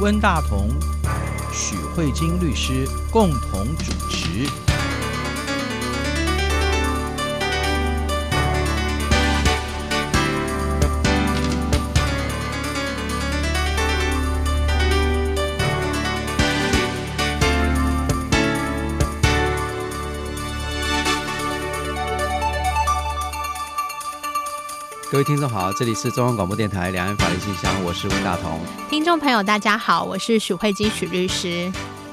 温大同、许慧晶律师共同主持。各位听众好，这里是中央广播电台两岸法律信箱，我是温大同。听众朋友大家好，我是许慧金许律师。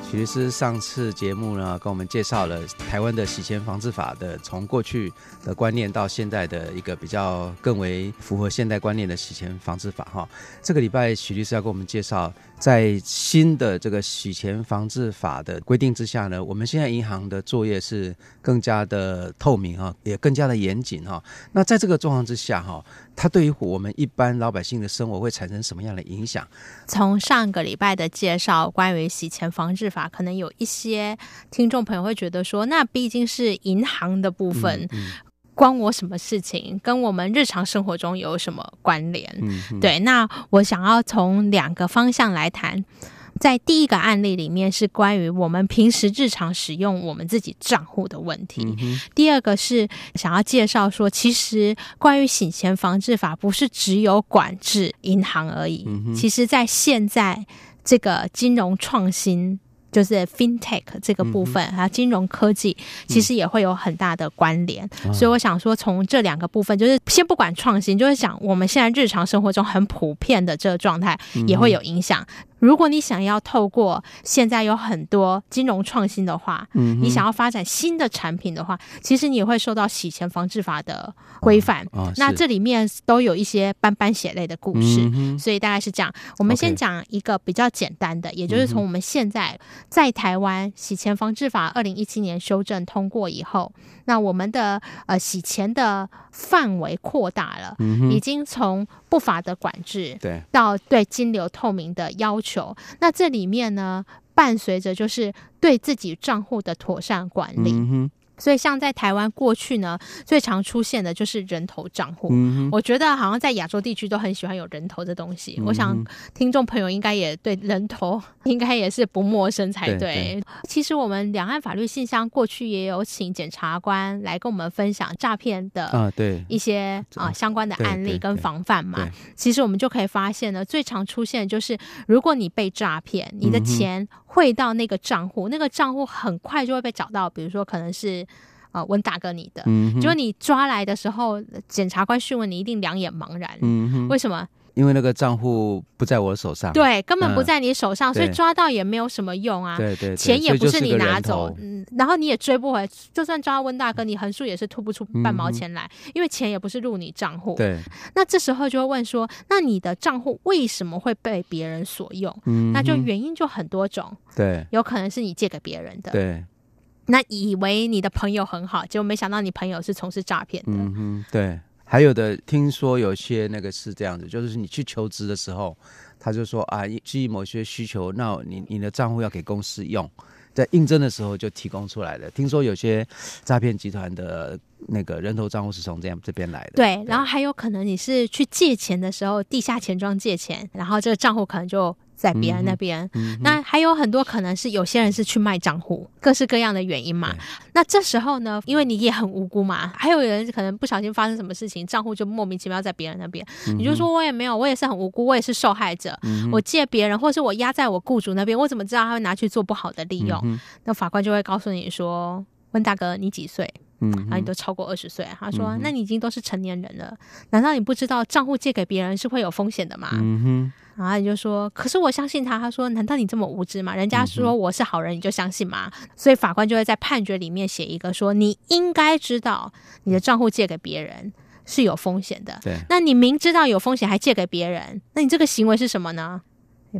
许律师上次节目呢，跟我们介绍了台湾的洗钱防治法的从过去的观念到现在的一个比较更为符合现代观念的洗钱防治法哈。这个礼拜许律师要给我们介绍，在新的这个洗钱防治法的规定之下呢，我们现在银行的作业是更加的透明哈，也更加的严谨哈。那在这个状况之下哈。它对于我们一般老百姓的生活会产生什么样的影响？从上个礼拜的介绍，关于洗钱防治法，可能有一些听众朋友会觉得说，那毕竟是银行的部分，嗯嗯、关我什么事情？跟我们日常生活中有什么关联？对，那我想要从两个方向来谈。在第一个案例里面是关于我们平时日常使用我们自己账户的问题。嗯、第二个是想要介绍说，其实关于洗钱防治法不是只有管制银行而已。嗯、其实，在现在这个金融创新，就是 FinTech 这个部分，还有、嗯、金融科技，其实也会有很大的关联。嗯、所以，我想说，从这两个部分，就是先不管创新，就是想我们现在日常生活中很普遍的这个状态，也会有影响。嗯如果你想要透过现在有很多金融创新的话，嗯，你想要发展新的产品的话，其实你也会受到洗钱防治法的规范。哦哦、那这里面都有一些斑斑血泪的故事，嗯、所以大概是这样。我们先讲一个比较简单的也就是从我们现在在台湾洗钱防治法二零一七年修正通过以后，那我们的呃洗钱的范围扩大了，嗯、已经从不法的管制对到对金流透明的要求。那这里面呢，伴随着就是对自己账户的妥善管理。所以，像在台湾过去呢，最常出现的就是人头账户。嗯、我觉得好像在亚洲地区都很喜欢有人头的东西。嗯、我想听众朋友应该也对人头应该也是不陌生才对，其实我们两岸法律信箱过去也有请检察官来跟我们分享诈骗的啊，对。一些啊相关的案例跟防范嘛。其实我们就可以发现呢，最常出现的就是如果你被诈骗，你的钱汇到那个账户，那个账户很快就会被找到，比如说可能是。啊，问大哥，你的，就你抓来的时候，检察官讯问你，一定两眼茫然。嗯哼，为什么？因为那个账户不在我手上，对，根本不在你手上，嗯、所以抓到也没有什么用啊。对对，对，钱也不是你拿走，嗯，然后你也追不回，就算抓到温大哥，你横竖也是吐不出半毛钱来，嗯、因为钱也不是入你账户。对，那这时候就会问说，那你的账户为什么会被别人所用？嗯，那就原因就很多种。对，有可能是你借给别人的。对。那以为你的朋友很好，结果没想到你朋友是从事诈骗的。嗯哼，对。还有的听说有些那个是这样子，就是你去求职的时候，他就说啊，基于某些需求，那你你的账户要给公司用，在应征的时候就提供出来的。听说有些诈骗集团的那个人头账户是从这样这边来的。对，对然后还有可能你是去借钱的时候，地下钱庄借钱，然后这个账户可能就。在别人那边，那还有很多可能是有些人是去卖账户，各式各样的原因嘛。那这时候呢，因为你也很无辜嘛，还有人可能不小心发生什么事情，账户就莫名其妙在别人那边，嗯、你就说我也没有，我也是很无辜，我也是受害者，嗯、我借别人，或是我压在我雇主那边，我怎么知道他会拿去做不好的利用？嗯、那法官就会告诉你说：“问大哥，你几岁？嗯，然后你都超过二十岁。”他说：“嗯、那你已经都是成年人了，难道你不知道账户借给别人是会有风险的吗？”嗯哼然后你就说，可是我相信他。他说，难道你这么无知吗？人家说我是好人，你就相信吗？嗯、所以法官就会在判决里面写一个说，你应该知道你的账户借给别人是有风险的。对，那你明知道有风险还借给别人，那你这个行为是什么呢？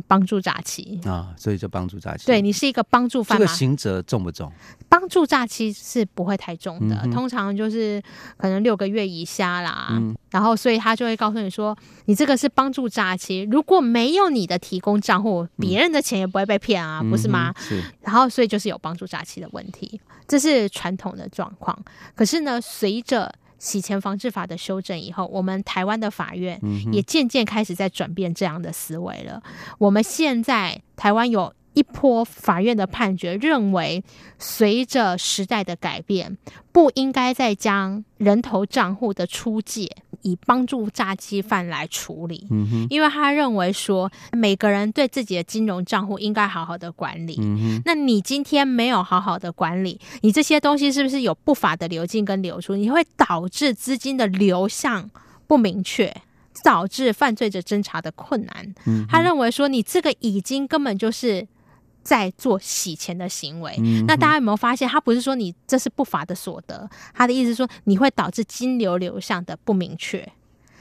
帮助诈欺啊，所以就帮助诈欺。对，你是一个帮助犯。这个刑责重不重？帮助诈欺是不会太重的，嗯、通常就是可能六个月以下啦。嗯、然后，所以他就会告诉你说，你这个是帮助诈欺，如果没有你的提供账户，别人的钱也不会被骗啊，嗯、不是吗？是。然后，所以就是有帮助诈欺的问题，这是传统的状况。可是呢，随着洗钱防治法的修正以后，我们台湾的法院也渐渐开始在转变这样的思维了。我们现在台湾有一波法院的判决，认为随着时代的改变，不应该再将人头账户的出借以帮助诈欺犯来处理。嗯哼，因为他认为说，每个人对自己的金融账户应该好好的管理。嗯哼，那你今天没有好好的管理，你这些东西是不是有不法的流进跟流出？你会导致资金的流向不明确，导致犯罪者侦查的困难。嗯，他认为说，你这个已经根本就是。在做洗钱的行为，嗯、那大家有没有发现，他不是说你这是不法的所得，他的意思是说你会导致金流流向的不明确。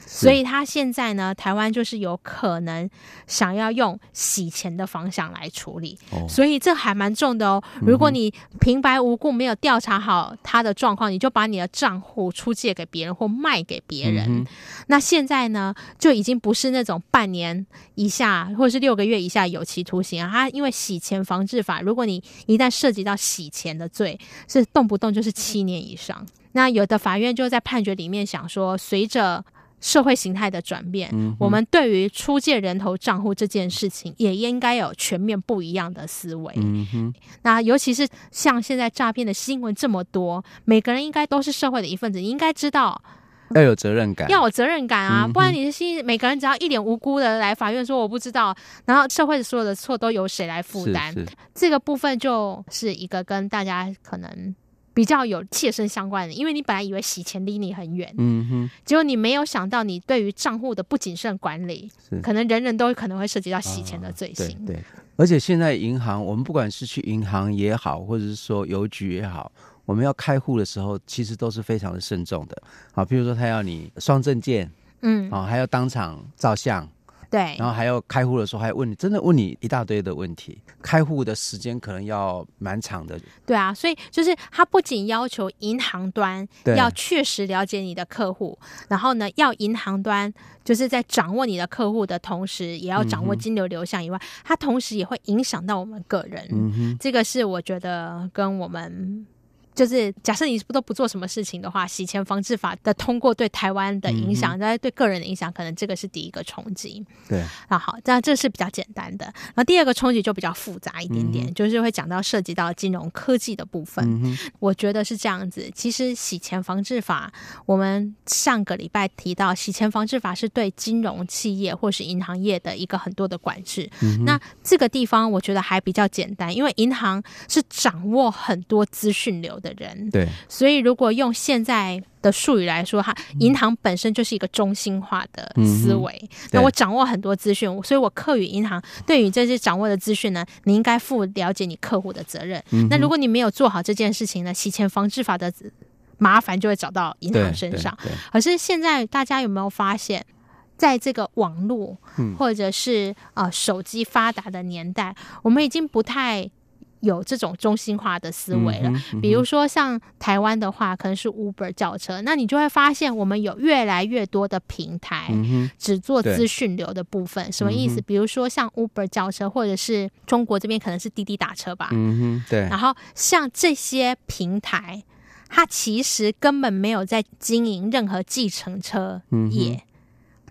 所以他现在呢，台湾就是有可能想要用洗钱的方向来处理，哦、所以这还蛮重的哦。如果你平白无故没有调查好他的状况，你就把你的账户出借给别人或卖给别人，嗯、那现在呢，就已经不是那种半年以下或者是六个月以下有期徒刑啊。他因为洗钱防治法，如果你一旦涉及到洗钱的罪，是动不动就是七年以上。那有的法院就在判决里面想说，随着社会形态的转变，嗯、我们对于出借人头账户这件事情，也应该有全面不一样的思维。那尤其是像现在诈骗的新闻这么多，每个人应该都是社会的一份子，你应该知道要有责任感，要有责任感啊！嗯、不然你是心，每个人只要一脸无辜的来法院说我不知道，然后社会的所有的错都由谁来负担？这个部分就是一个跟大家可能。比较有切身相关的，因为你本来以为洗钱离你很远，嗯哼，结果你没有想到，你对于账户的不谨慎管理，是可能人人都可能会涉及到洗钱的罪行。啊、对，对，而且现在银行，我们不管是去银行也好，或者是说邮局也好，我们要开户的时候，其实都是非常的慎重的。好，比如说他要你双证件，嗯，啊，还要当场照相。对，然后还要开户的时候还问你，真的问你一大堆的问题，开户的时间可能要蛮长的。对啊，所以就是他不仅要求银行端要确实了解你的客户，然后呢，要银行端就是在掌握你的客户的同时，也要掌握金流流向以外，他、嗯、哼同时也会影响到我们个人。嗯哼，这个是我觉得跟我们。就是假设你不都不做什么事情的话，洗钱防治法的通过对台湾的影响，那、嗯、对个人的影响，可能这个是第一个冲击。对，那好，这样这是比较简单的。然后第二个冲击就比较复杂一点点，嗯、就是会讲到涉及到金融科技的部分。嗯、我觉得是这样子。其实洗钱防治法，我们上个礼拜提到，洗钱防治法是对金融企业或是银行业的一个很多的管制。嗯、那这个地方我觉得还比较简单，因为银行是掌握很多资讯流的。的人对，所以如果用现在的术语来说，哈，银行本身就是一个中心化的思维。嗯、那我掌握很多资讯，所以我课与银行对于这些掌握的资讯呢，你应该负了解你客户的责任。嗯、那如果你没有做好这件事情呢，洗钱防治法的麻烦就会找到银行身上。可是现在大家有没有发现，在这个网络或者是呃手机发达的年代，我们已经不太。有这种中心化的思维了，嗯嗯、比如说像台湾的话，可能是 Uber 叫车，那你就会发现我们有越来越多的平台只做资讯流的部分，嗯、什么意思？嗯、比如说像 Uber 叫车，或者是中国这边可能是滴滴打车吧，嗯对。然后像这些平台，它其实根本没有在经营任何计程车业，嗯、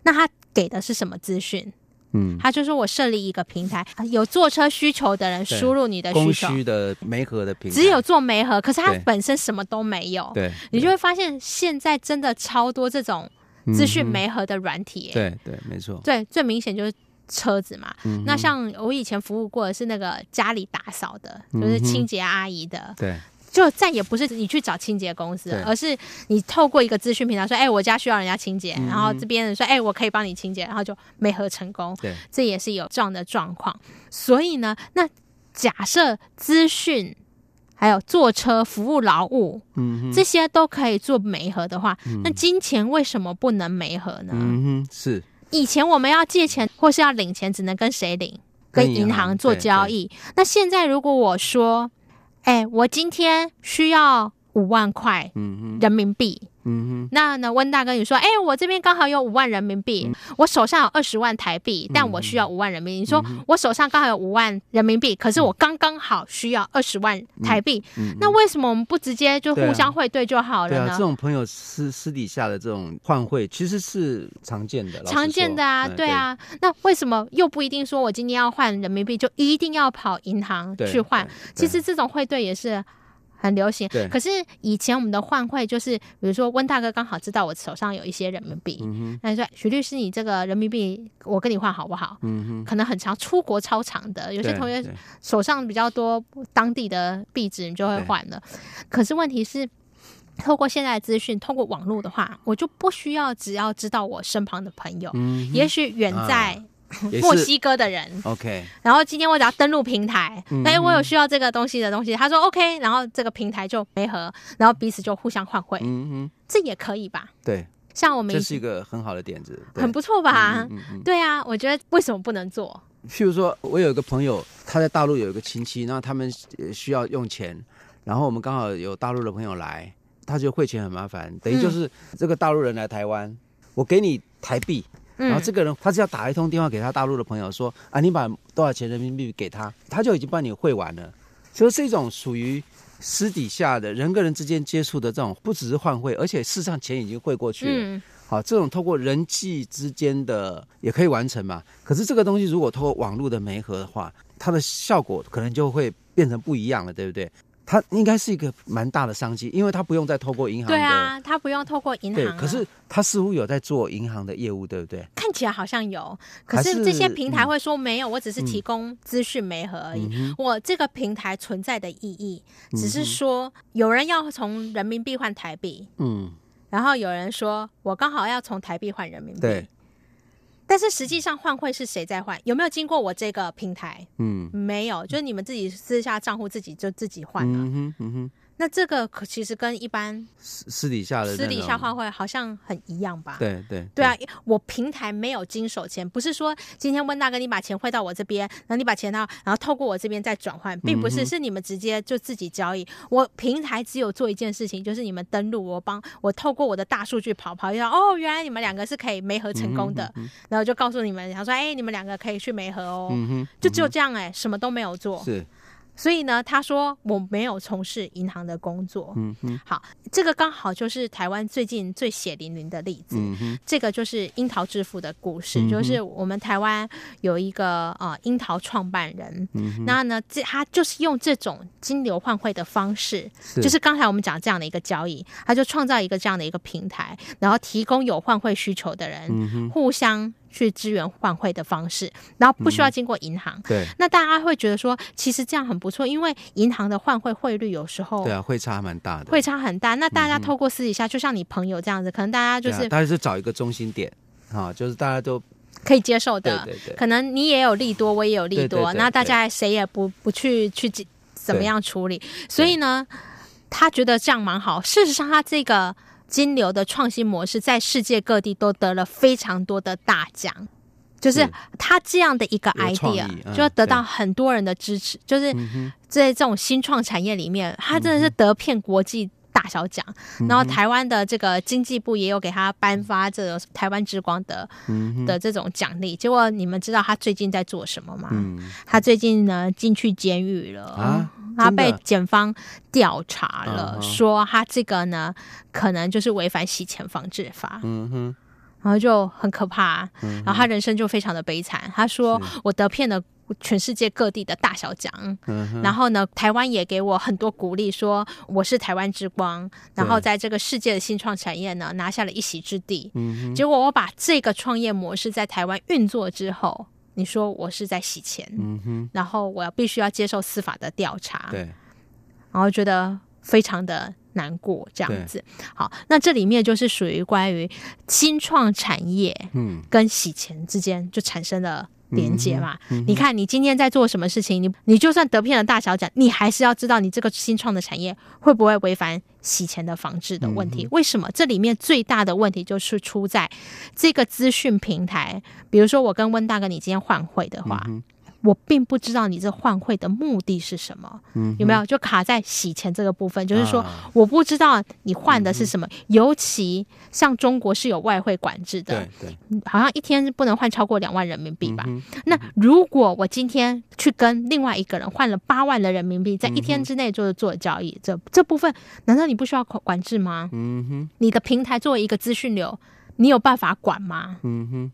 那它给的是什么资讯？嗯，他就说我设立一个平台，有坐车需求的人输入你的需求，供需的媒合的平台，只有做媒合，可是它本身什么都没有。对，你就会发现现在真的超多这种资讯媒合的软体、欸。对对，没错。对，最明显就是车子嘛。嗯、那像我以前服务过的是那个家里打扫的，就是清洁阿姨的。对。就再也不是你去找清洁公司，而是你透过一个资讯平台说：“哎、欸，我家需要人家清洁。嗯”然后这边人说：“哎、欸，我可以帮你清洁。”然后就没合成功。对，这也是有这样的状况。所以呢，那假设资讯还有坐车服务劳务，嗯，这些都可以做媒合的话，嗯、那金钱为什么不能媒合呢？嗯哼，是以前我们要借钱或是要领钱，只能跟谁领？跟银行做交易。那现在如果我说。哎，我今天需要五万块人民币，嗯、哼那呢，温大哥你说，哎，我这边刚好有五万人民币，嗯、我手上有二十万台币，但我需要五万人民币。嗯、你说我手上刚好有五万人民币，可是我刚刚好需要二十万台币，那为什么我们不直接就互相汇兑就好了呢？对啊，这种朋友私私底下的这种换汇其实是常见的，常见的啊，对啊。对那为什么又不一定说我今天要换人民币就一定要跑银行去换？其实这种汇兑也是。很流行，对。可是以前我们的换汇就是，比如说温大哥刚好知道我手上有一些人民币，那、嗯、说徐律师，你这个人民币我跟你换好不好？嗯、哼。可能很长出国超长的，有些同学手上比较多当地的币值，你就会换了。可是问题是，透过现在的资讯，透过网络的话，我就不需要只要知道我身旁的朋友，嗯、也许远在、啊。墨西哥的人，OK，然后今天我只要登录平台，哎，我有需要这个东西的东西，他说 OK，然后这个平台就没合，然后彼此就互相换汇，嗯哼，这也可以吧？对，像我们这是一个很好的点子，很不错吧？对啊，我觉得为什么不能做？譬如说我有一个朋友，他在大陆有一个亲戚，然后他们需要用钱，然后我们刚好有大陆的朋友来，他觉得汇钱很麻烦，等于就是这个大陆人来台湾，我给你台币。然后这个人他只要打一通电话给他大陆的朋友说啊，你把多少钱人民币给他，他就已经帮你汇完了。所以是一种属于私底下的人跟人之间接触的这种，不只是换汇，而且事实上钱已经汇过去了。嗯、好，这种透过人际之间的也可以完成嘛。可是这个东西如果透过网络的媒合的话，它的效果可能就会变成不一样了，对不对？它应该是一个蛮大的商机，因为它不用再透过银行。对啊，它不用透过银行。对，可是它似乎有在做银行的业务，对不对？看起来好像有，可是这些平台会说没有，嗯、我只是提供资讯媒合而已。嗯、我这个平台存在的意义，只是说有人要从人民币换台币，嗯，然后有人说我刚好要从台币换人民币。对。但是实际上换汇是谁在换？有没有经过我这个平台？嗯，没有，就是你们自己私下账户自己就自己换了。嗯哼，嗯哼。那这个可其实跟一般私私底下的私底下换汇好像很一样吧？对对对啊！我平台没有经手钱，不是说今天温大哥你把钱汇到我这边，然后你把钱到，然后透过我这边再转换，并不是，是你们直接就自己交易。我平台只有做一件事情，就是你们登录，我帮我透过我的大数据跑跑一下，哦，原来你们两个是可以媒合成功的，然后就告诉你们，然后说，哎，你们两个可以去媒合哦，就只有这样哎，什么都没有做。是。所以呢，他说我没有从事银行的工作。嗯哼，好，这个刚好就是台湾最近最血淋淋的例子。嗯哼，这个就是樱桃致富的故事，嗯、就是我们台湾有一个呃樱桃创办人，嗯哼，那呢，这他就是用这种金流换汇的方式，是就是刚才我们讲这样的一个交易，他就创造一个这样的一个平台，然后提供有换汇需求的人，嗯，互相。去支援换汇的方式，然后不需要经过银行。嗯、对，那大家会觉得说，其实这样很不错，因为银行的换汇汇率有时候对啊，会差蛮大的，会差很大。那大家透过私底下，嗯、就像你朋友这样子，可能大家就是，大家是找一个中心点啊，就是大家都可以接受的。对对对，可能你也有利多，我也有利多，那大家谁也不不去去怎么样处理。所以呢，他觉得这样蛮好。事实上，他这个。金流的创新模式在世界各地都得了非常多的大奖，就是他这样的一个 idea，就要得到很多人的支持。就是在这种新创产业里面，他真的是得遍国际大小奖。然后台湾的这个经济部也有给他颁发这个台湾之光的的这种奖励。结果你们知道他最近在做什么吗？他最近呢进去监狱了。他被检方调查了，说他这个呢，可能就是违反洗钱防治法。嗯哼，然后就很可怕，然后他人生就非常的悲惨。他说：“我得骗了全世界各地的大小奖，然后呢，台湾也给我很多鼓励，说我是台湾之光，然后在这个世界的新创产业呢，拿下了一席之地。结果我把这个创业模式在台湾运作之后。”你说我是在洗钱，嗯哼，然后我要必须要接受司法的调查，对，然后觉得非常的难过，这样子。好，那这里面就是属于关于新创产业，嗯，跟洗钱之间就产生了。连接嘛，嗯嗯、你看你今天在做什么事情，你你就算得片了大小奖，你还是要知道你这个新创的产业会不会违反洗钱的防治的问题？嗯、为什么？这里面最大的问题就是出在这个资讯平台，比如说我跟温大哥，你今天换汇的话，嗯、我并不知道你这换汇的目的是什么，嗯，有没有就卡在洗钱这个部分？就是说，我不知道你换的是什么，尤其像中国是有外汇管制的，对对，好像一天不能换超过两万人民币吧？那如果我今天去跟另外一个人换了八万的人民币，在一天之内就是做交易，这这部分难道你不需要管制吗？嗯哼，你的平台作为一个资讯流，你有办法管吗？嗯哼。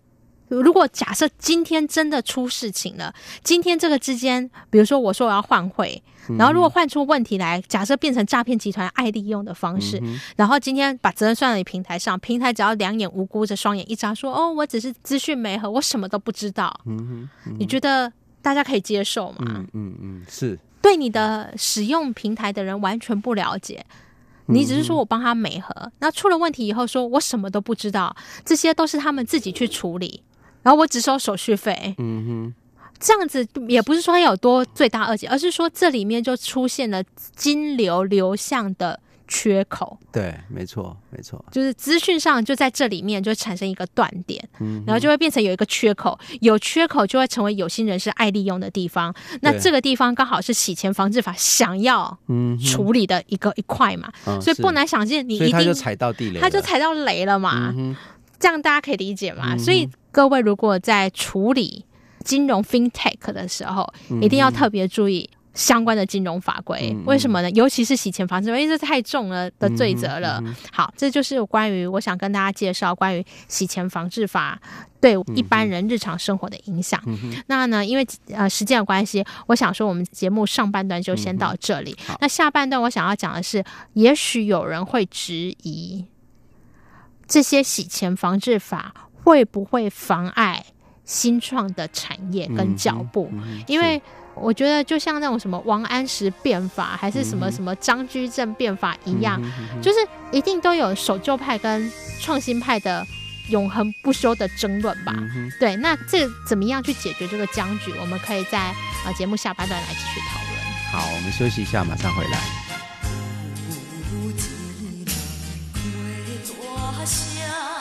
如果假设今天真的出事情了，今天这个之间，比如说我说我要换汇，然后如果换出问题来，假设变成诈骗集团爱利用的方式，然后今天把责任算到你平台上，平台只要两眼无辜着双眼一眨，说哦，我只是资讯媒合，我什么都不知道。嗯你觉得大家可以接受吗？嗯嗯嗯，是对你的使用平台的人完全不了解。你只是说我帮他美合，那出了问题以后，说我什么都不知道，这些都是他们自己去处理。然后我只收手续费，嗯哼，这样子也不是说它有多罪大恶极，而是说这里面就出现了金流流向的缺口。对，没错，没错，就是资讯上就在这里面就产生一个断点，嗯，然后就会变成有一个缺口，有缺口就会成为有心人士爱利用的地方。那这个地方刚好是洗钱防治法想要嗯处理的一个一块嘛，所以不难想见，你一定踩到地雷，他就踩到雷了嘛，这样大家可以理解嘛，所以。各位如果在处理金融 FinTech 的时候，一定要特别注意相关的金融法规。为什么呢？尤其是洗钱防治，因为这太重了的罪责了。好，这就是关于我想跟大家介绍关于洗钱防治法对一般人日常生活的影响。那呢，因为呃时间的关系，我想说我们节目上半段就先到这里。那下半段我想要讲的是，也许有人会质疑这些洗钱防治法。会不会妨碍新创的产业跟脚步？嗯嗯、因为我觉得，就像那种什么王安石变法，还是什么什么张居正变法一样，嗯嗯嗯、就是一定都有守旧派跟创新派的永恒不休的争论吧？嗯、对，那这怎么样去解决这个僵局？我们可以在啊节目下半段来继续讨论。好，我们休息一下，马上回来。欢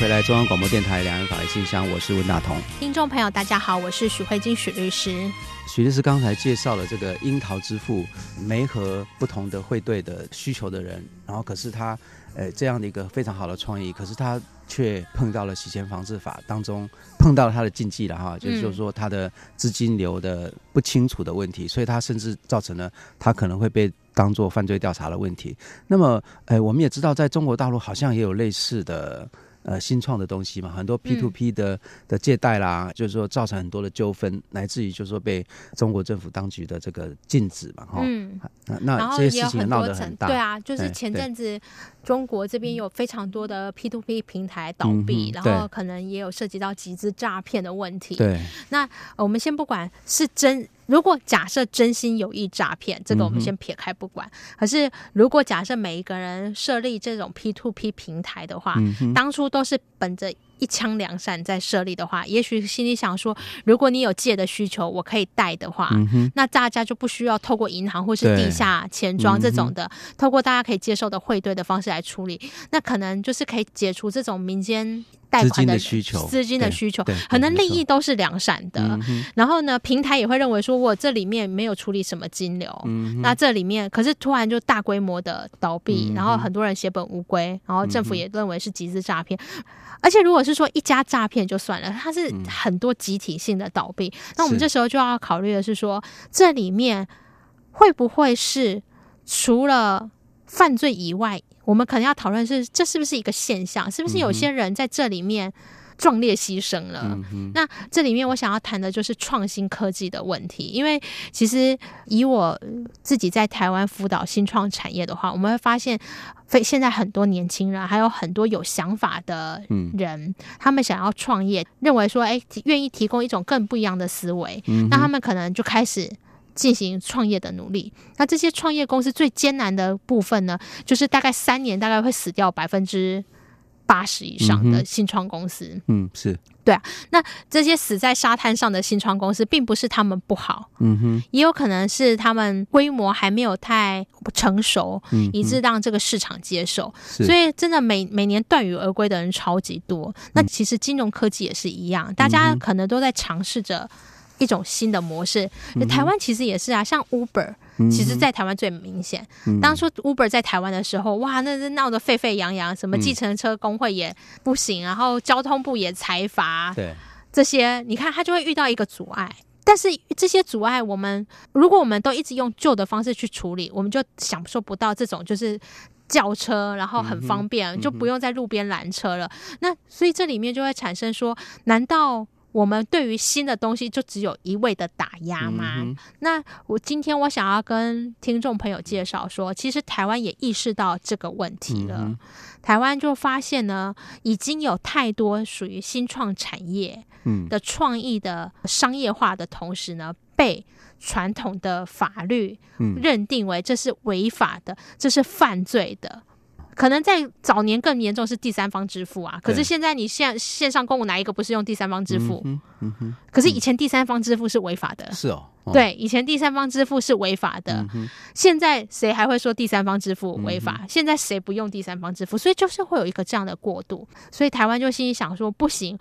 回来，中央广播电台两岸法律信箱，我是温大同。听众朋友，大家好，我是许慧金许律师。许律师刚才介绍了这个樱桃之父，没和不同的汇兑的需求的人，然后可是他，呃，这样的一个非常好的创意，可是他却碰到了洗钱防治法当中碰到了他的禁忌了哈，就是就是说他的资金流的不清楚的问题，所以他甚至造成了他可能会被当做犯罪调查的问题。那么，呃，我们也知道，在中国大陆好像也有类似的。呃，新创的东西嘛，很多 P to P 的、嗯、的借贷啦，就是说造成很多的纠纷，乃至于就是说被中国政府当局的这个禁止嘛，哈。嗯。那这些事情闹得很大。对啊，就是前阵子中国这边有非常多的 P to P 平台倒闭，嗯、然后可能也有涉及到集资诈骗的问题。对。那我们先不管是真。如果假设真心有意诈骗，这个我们先撇开不管。嗯、可是，如果假设每一个人设立这种 P to P 平台的话，嗯、当初都是本着一腔良善在设立的话，也许心里想说，如果你有借的需求，我可以贷的话，嗯、那大家就不需要透过银行或是地下钱庄这种的，嗯、透过大家可以接受的汇兑的方式来处理，那可能就是可以解除这种民间。贷款的需求，资金的需求，可能利益都是良善的。嗯、然后呢，平台也会认为说，我这里面没有处理什么金流，嗯、那这里面可是突然就大规模的倒闭，嗯、然后很多人血本无归，然后政府也认为是集资诈骗。嗯、而且如果是说一家诈骗就算了，它是很多集体性的倒闭，嗯、那我们这时候就要考虑的是说，是这里面会不会是除了犯罪以外？我们可能要讨论是这是不是一个现象？是不是有些人在这里面壮烈牺牲了。嗯。那这里面我想要谈的就是创新科技的问题，因为其实以我自己在台湾辅导新创产业的话，我们会发现，非现在很多年轻人，还有很多有想法的人，嗯、他们想要创业，认为说，哎，愿意提供一种更不一样的思维，嗯、那他们可能就开始。进行创业的努力，那这些创业公司最艰难的部分呢，就是大概三年大概会死掉百分之八十以上的新创公司。嗯，是对啊。那这些死在沙滩上的新创公司，并不是他们不好，嗯哼，也有可能是他们规模还没有太成熟，嗯，以致让这个市场接受。所以真的每每年断羽而归的人超级多。那其实金融科技也是一样，大家可能都在尝试着。一种新的模式，台湾其实也是啊，像 Uber，其实在台湾最明显。嗯、当初 Uber 在台湾的时候，哇，那是闹得沸沸扬扬，什么计程车工会也不行，然后交通部也裁罚，对这些，你看他就会遇到一个阻碍。但是这些阻碍，我们如果我们都一直用旧的方式去处理，我们就享受不到这种就是轿车，然后很方便，嗯、就不用在路边拦车了。那所以这里面就会产生说，难道？我们对于新的东西就只有一味的打压吗？嗯、那我今天我想要跟听众朋友介绍说，其实台湾也意识到这个问题了。嗯、台湾就发现呢，已经有太多属于新创产业的创意的商业化的同时呢，被传统的法律认定为这是违法的，这是犯罪的。可能在早年更严重是第三方支付啊，可是现在你线线上购物哪一个不是用第三方支付？嗯嗯嗯、可是以前第三方支付是违法的。是哦。哦对，以前第三方支付是违法的。嗯、现在谁还会说第三方支付违法？嗯、现在谁不用第三方支付？所以就是会有一个这样的过渡。所以台湾就心里想说，不行。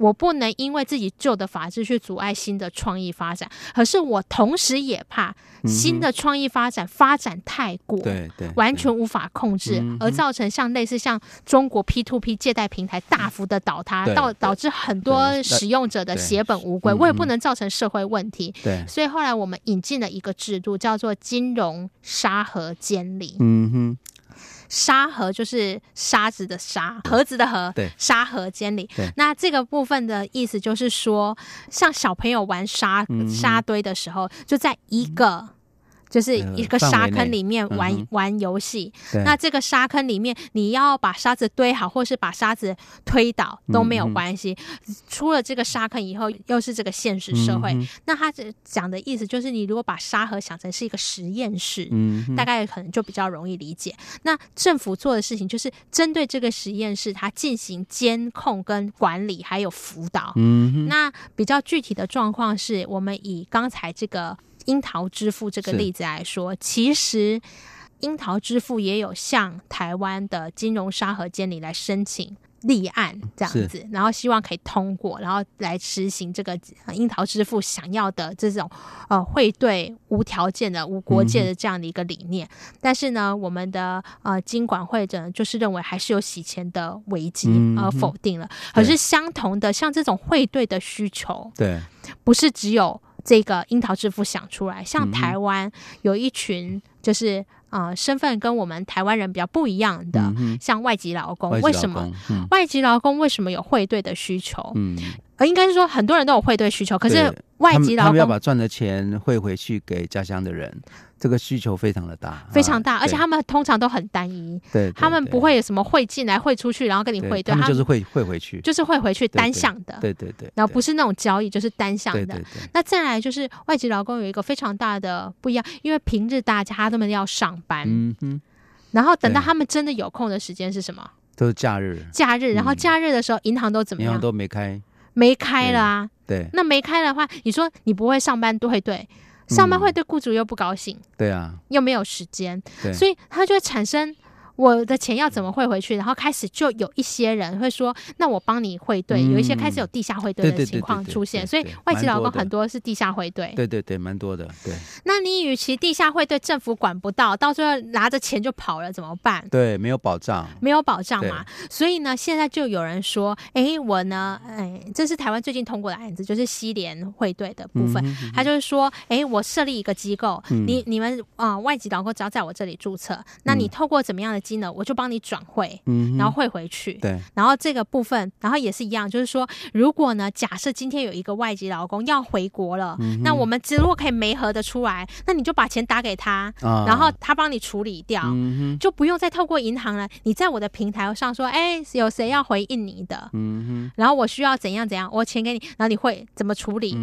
我不能因为自己旧的法制去阻碍新的创意发展，可是我同时也怕新的创意发展发展太过，对对，完全无法控制，而造成像类似像中国 P2P 借贷平台大幅的倒塌，导导致很多使用者的血本无归，我也不能造成社会问题。对，所以后来我们引进了一个制度，叫做金融沙盒监理。嗯哼。沙盒就是沙子的沙，盒子的盒，对，沙盒间里。对，那这个部分的意思就是说，像小朋友玩沙、沙堆的时候，就在一个。就是一个沙坑里面玩、嗯、玩游戏，那这个沙坑里面你要把沙子堆好，或是把沙子推倒都没有关系。嗯、出了这个沙坑以后，又是这个现实社会。嗯、那他这讲的意思就是，你如果把沙盒想成是一个实验室，嗯、大概可能就比较容易理解。那政府做的事情就是针对这个实验室，它进行监控跟管理，还有辅导。嗯、那比较具体的状况是，我们以刚才这个。樱桃支付这个例子来说，其实樱桃支付也有向台湾的金融沙盒监理来申请立案这样子，然后希望可以通过，然后来实行这个樱桃支付想要的这种呃汇兑无条件的无国界的这样的一个理念。嗯、但是呢，我们的呃金管会者就是认为还是有洗钱的危机而否定了。可、嗯、是相同的，像这种汇兑的需求，对，不是只有。这个樱桃致富想出来，像台湾有一群就是啊、呃，身份跟我们台湾人比较不一样的，嗯、像外籍劳工，为什么？嗯、外籍劳工为什么有汇兑的需求？嗯，呃，应该是说很多人都有汇兑需求，可是外籍劳工他们要把赚的钱汇回去给家乡的人。这个需求非常的大，非常大，而且他们通常都很单一，对，他们不会有什么汇进来、汇出去，然后跟你汇兑，他们就是汇汇回去，就是汇回去单向的，对对对，然后不是那种交易，就是单向的。那再来就是外籍劳工有一个非常大的不一样，因为平日大家他们要上班，嗯哼，然后等到他们真的有空的时间是什么？都是假日，假日，然后假日的时候银行都怎么样？银行都没开，没开了啊，对，那没开的话，你说你不会上班都会对。上班会对雇主又不高兴，对啊，又没有时间，对，所以他就会产生。我的钱要怎么汇回去？然后开始就有一些人会说：“那我帮你汇兑。”有一些开始有地下汇兑的情况出现，所以外籍劳工很多是地下汇兑。对对对，蛮多的。对，那你与其地下汇兑政府管不到，到最后拿着钱就跑了，怎么办？对，没有保障，没有保障嘛。所以呢，现在就有人说：“哎，我呢，哎，这是台湾最近通过的案子，就是西联汇兑的部分。他就是说：哎，我设立一个机构，你你们啊，外籍劳工只要在我这里注册，那你透过怎么样的？我就帮你转汇，嗯，然后汇回去。对，然后这个部分，然后也是一样，就是说，如果呢，假设今天有一个外籍劳工要回国了，嗯、那我们只如果可以媒合的出来，那你就把钱打给他，啊、然后他帮你处理掉，嗯，就不用再透过银行了。你在我的平台上说，哎，有谁要回印尼的？然后我需要怎样怎样，我钱给你，然后你会怎么处理？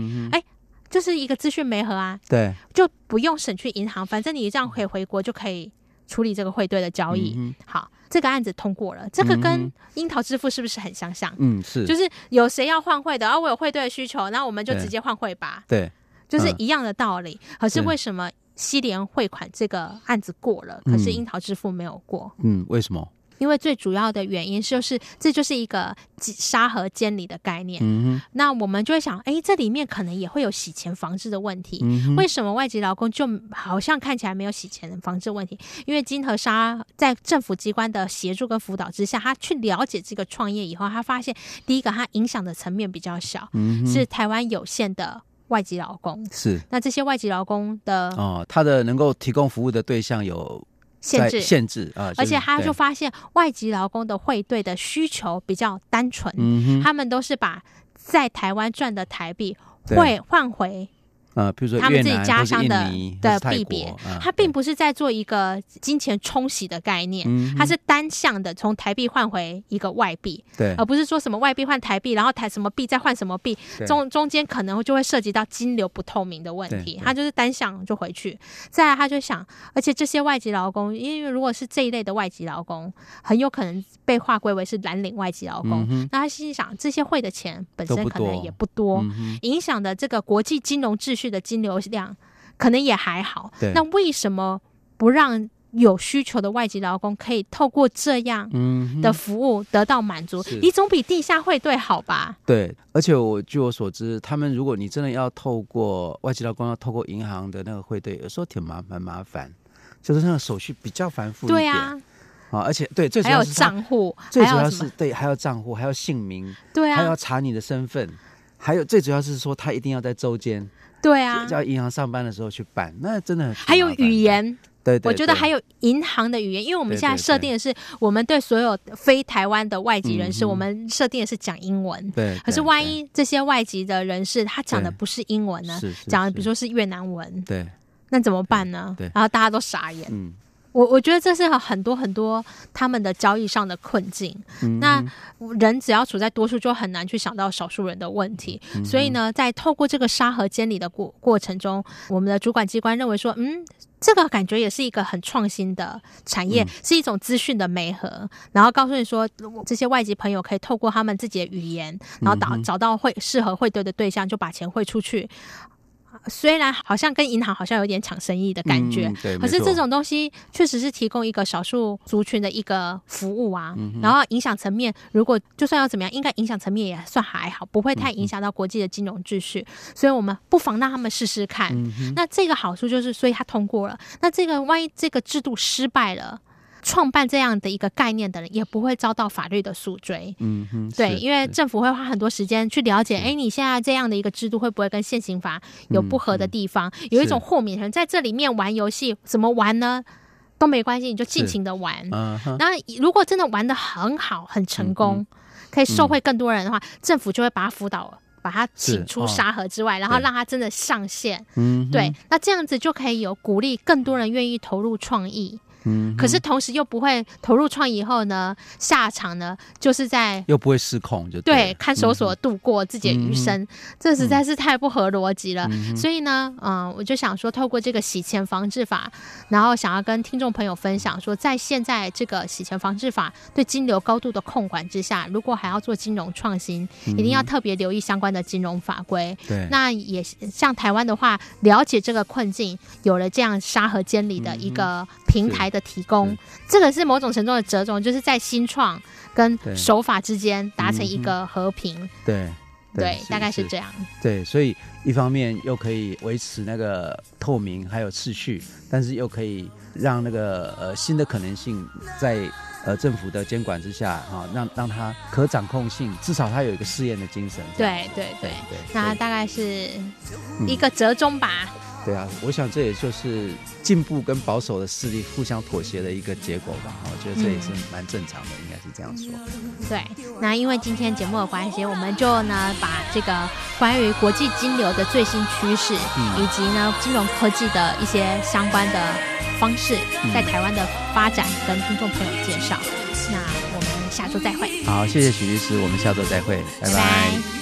就是一个资讯媒合啊，对，就不用省去银行，反正你这样可以回国就可以处理这个汇兑的交易。嗯、好，这个案子通过了，这个跟樱桃支付是不是很相像？嗯，是，就是有谁要换汇的，然后我有汇兑的需求，那我们就直接换汇吧。对，就是一样的道理。嗯、可是为什么西联汇款这个案子过了，可是樱桃支付没有过？嗯，为什么？因为最主要的原因就是，这就是一个沙盒监理的概念。嗯，那我们就会想，哎，这里面可能也会有洗钱防治的问题。嗯，为什么外籍劳工就好像看起来没有洗钱防治问题？因为金和沙在政府机关的协助跟辅导之下，他去了解这个创业以后，他发现第一个，他影响的层面比较小，嗯，是台湾有限的外籍劳工。是，那这些外籍劳工的哦，他的能够提供服务的对象有。限制。限制啊，而且他就发现外籍劳工的汇兑的需求比较单纯，嗯，他们都是把在台湾赚的台币汇换回。呃，比如说他们自己家乡的的币别，他并不是在做一个金钱冲洗的概念，它是单向的从台币换回一个外币，对，而不是说什么外币换台币，然后台什么币再换什么币，中中间可能就会涉及到金流不透明的问题，他就是单向就回去。再来，他就想，而且这些外籍劳工，因为如果是这一类的外籍劳工，很有可能被划归为是蓝领外籍劳工，那他心想，这些汇的钱本身可能也不多，影响的这个国际金融秩序。的金流量可能也还好，那为什么不让有需求的外籍劳工可以透过这样的服务得到满足？嗯、你总比地下汇兑好吧？对，而且我据我所知，他们如果你真的要透过外籍劳工要透过银行的那个汇兑，有时候挺麻烦，麻烦，就是那个手续比较繁复一点。对啊，啊，而且对，最主要是还有账户，最主要是对，还有账户，还有姓名，对啊，还要查你的身份，还有最主要是说他一定要在周间。对啊，叫银行上班的时候去办，那真的很还有语言。对，对，对，我觉得还有银行的语言，因为我们现在设定的是，我们对所有非台湾的外籍人士，我们设定的是讲英文。对。可是万一这些外籍的人士他讲的不是英文呢？讲的比如说是越南文。对。那怎么办呢？对。然后大家都傻眼。嗯。我我觉得这是很多很多他们的交易上的困境。嗯、那人只要处在多数，就很难去想到少数人的问题。嗯、所以呢，在透过这个沙盒监理的过过程中，我们的主管机关认为说，嗯，这个感觉也是一个很创新的产业，嗯、是一种资讯的媒合，然后告诉你说，这些外籍朋友可以透过他们自己的语言，然后找找到会适合汇兑的对象，就把钱汇出去。虽然好像跟银行好像有点抢生意的感觉，嗯、可是这种东西确实是提供一个少数族群的一个服务啊。嗯、然后影响层面，如果就算要怎么样，应该影响层面也算还好，不会太影响到国际的金融秩序。嗯、所以我们不妨让他们试试看。嗯、那这个好处就是，所以他通过了。那这个万一这个制度失败了？创办这样的一个概念的人，也不会遭到法律的诉追。嗯哼，对，因为政府会花很多时间去了解，哎，你现在这样的一个制度会不会跟现行法有不合的地方？嗯、有一种豁免权，在这里面玩游戏，怎么玩呢？都没关系，你就尽情的玩。嗯哼，那如果真的玩的很好、很成功，嗯、可以受惠更多人的话，嗯、政府就会把他辅导，把他请出沙盒之外，然后让他真的上线。嗯，对，那这样子就可以有鼓励更多人愿意投入创意。嗯，可是同时又不会投入创意以后呢，下场呢就是在又不会失控，就对，看守所度过自己的余生，嗯、这实在是太不合逻辑了。嗯、所以呢，嗯，我就想说，透过这个洗钱防治法，然后想要跟听众朋友分享说，在现在这个洗钱防治法对金流高度的控管之下，如果还要做金融创新，一定要特别留意相关的金融法规。对、嗯，那也像台湾的话，了解这个困境，有了这样沙河监理的一个平台的。提供，这个是某种程度的折中，就是在新创跟手法之间达成一个和平。对对，对，大概是这样。对，所以一方面又可以维持那个透明还有秩序，但是又可以让那个呃新的可能性在呃政府的监管之下哈、哦，让让它可掌控性，至少它有一个试验的精神。对对对，对，那大概是一个折中吧。对啊，我想这也就是进步跟保守的势力互相妥协的一个结果吧。我觉得这也是蛮正常的，嗯、应该是这样说。对，那因为今天节目的关系，我们就呢把这个关于国际金流的最新趋势，嗯、以及呢金融科技的一些相关的方式，在台湾的发展，跟听众朋友介绍。嗯、那我们下周再会。好，谢谢许律师，我们下周再会，拜拜。拜拜。